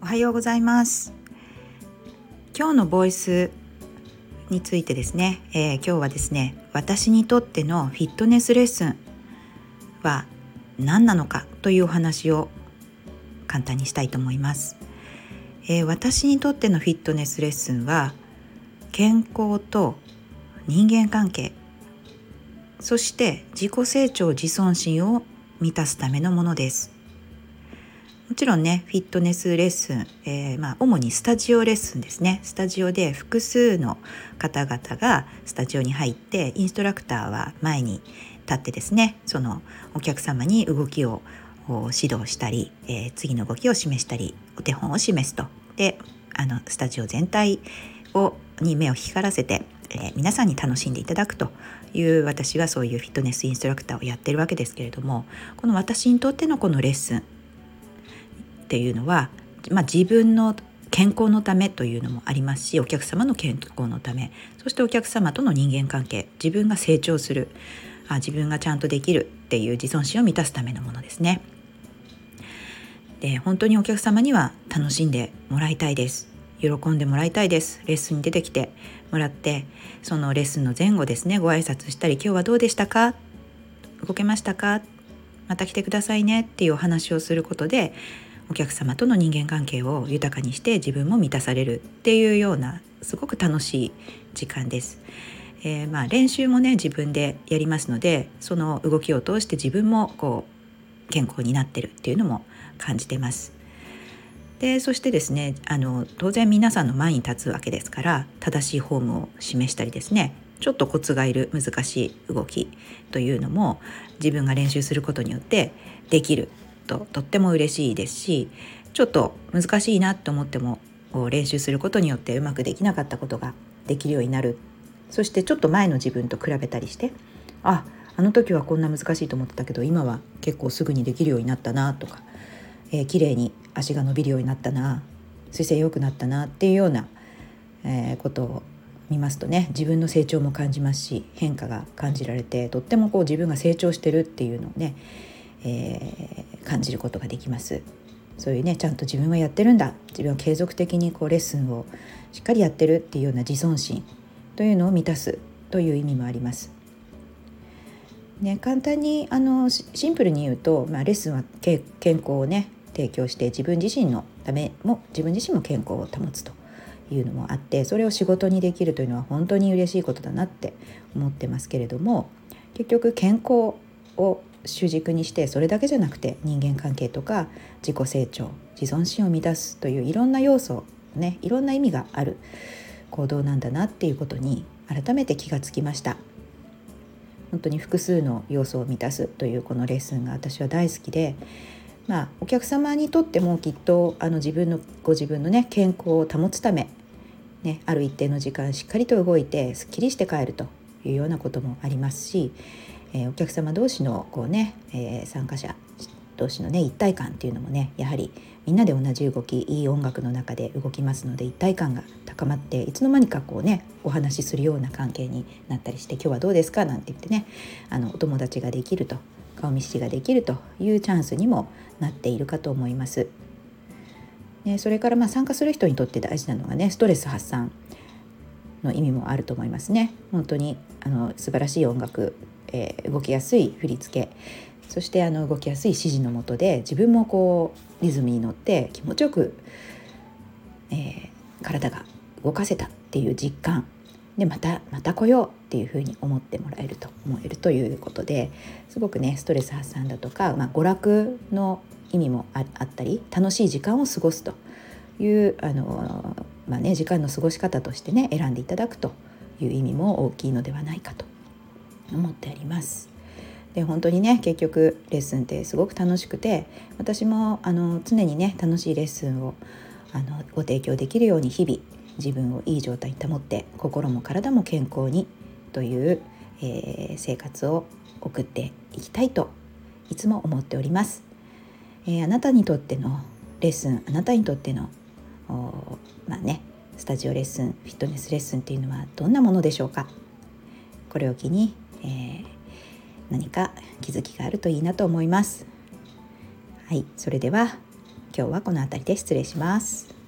おはようございます。今日のボイスについてですね、えー、今日はですね私にとってのフィットネスレッスンは何なのかというお話を簡単にしたいと思います、えー、私にとってのフィットネスレッスンは健康と人間関係そして自己成長自尊心を満たすためのものです。もちろんねフィットネスレッスン、えー、まあ、主にスタジオレッスンですね。スタジオで複数の方々がスタジオに入ってインストラクターは前に立ってですねそのお客様に動きを指導したり、えー、次の動きを示したりお手本を示すと。であのスタジオ全体をに目を光らせて、え、皆さんに楽しんでいただくという私はそういうフィットネスインストラクターをやってるわけですけれどもこの私にとってのこのレッスンっていうのは、まあ、自分の健康のためというのもありますしお客様の健康のためそしてお客様との人間関係自分が成長するあ自分がちゃんとできるっていう自尊心を満たすためのものですね。で本当にお客様には楽しんでもらいたいです喜んでもらいたいです。レッスンに出てきて。もらってそのレッスンの前後ですね。ご挨拶したり「今日はどうでしたか？動けましたか？また来てくださいね」っていうお話をすることでお客様との人間関係を豊かにして自分も満たされる。っていうようなすごく楽しい時間です。えー、まあ練習もね自分でやりますのでその動きを通して自分もこう健康になってるっていうのも感じてます。でそしてですねあの当然皆さんの前に立つわけですから正しいフォームを示したりですねちょっとコツがいる難しい動きというのも自分が練習することによってできるととっても嬉しいですしちょっと難しいなと思っても練習することによってうまくできなかったことができるようになる。そしてちょっと前の自分と比べたりしてああの時はこんな難しいと思ってたけど今は結構すぐにできるようになったなとか、えー、綺麗に足が伸びるようになったな姿勢良くなったなっていうような、えー、ことを見ますとね自分の成長も感じますし変化が感じられてとってもこう自分が成長してるっていうのをねえー、感じることができますそういうねちゃんと自分はやってるんだ自分は継続的にこうレッスンをしっかりやってるっていうような自尊心というのを満たすという意味もあります。ね、簡単にあのシンプルに言うと、まあ、レッスンは健康をね提供して自分自身のためも自分自身も健康を保つというのもあってそれを仕事にできるというのは本当に嬉しいことだなって思ってますけれども結局健康を主軸にしてそれだけじゃなくて人間関係とか自己成長自尊心を満たすといういろんな要素ねいろんな意味がある行動なんだなっていうことに改めて気がつきました。本当に複数の要素を満たすというこのレッスンが私は大好きでまあお客様にとってもきっとあの自分のご自分のね健康を保つためね、ある一定の時間しっかりと動いてすっきりして帰るというようなこともありますしえー、お客様同士のこうね、えー、参加者同士のね一体感っていうのもねやはりみんなで同じ動きいい音楽の中で動きますので一体感が高まっていつの間にかこうねお話しするような関係になったりして「今日はどうですか?」なんて言ってねあのお友達ができると顔見知りができるというチャンスにもなっているかと思います。ね、それからまあ参加する人にとって大事なのがねストレス発散の意味もあると思いますね。本当にあの素晴らしい音楽えー、動きやすい振り付けそしてあの動きやすい指示のもとで自分もこうリズムに乗って気持ちよく、えー、体が動かせたっていう実感でまたまた来ようっていうふうに思ってもらえると思えるということですごくねストレス発散だとか、まあ、娯楽の意味もあったり楽しい時間を過ごすというあの、まあね、時間の過ごし方としてね選んでいただくという意味も大きいのではないかと思ってあります。で本当にね結局レッスンってすごく楽しくて私もあの常にね楽しいレッスンをあのご提供できるように日々自分をいい状態に保って心も体も健康にという、えー、生活を送っていきたいといつも思っております。えー、あなたにとってのレッスンあなたにとってのまあねスタジオレッスンフィットネスレッスンっていうのはどんなものでしょうか。これを機にえー、何か気づきがあるといいなと思います。はいそれでは今日はこの辺りで失礼します。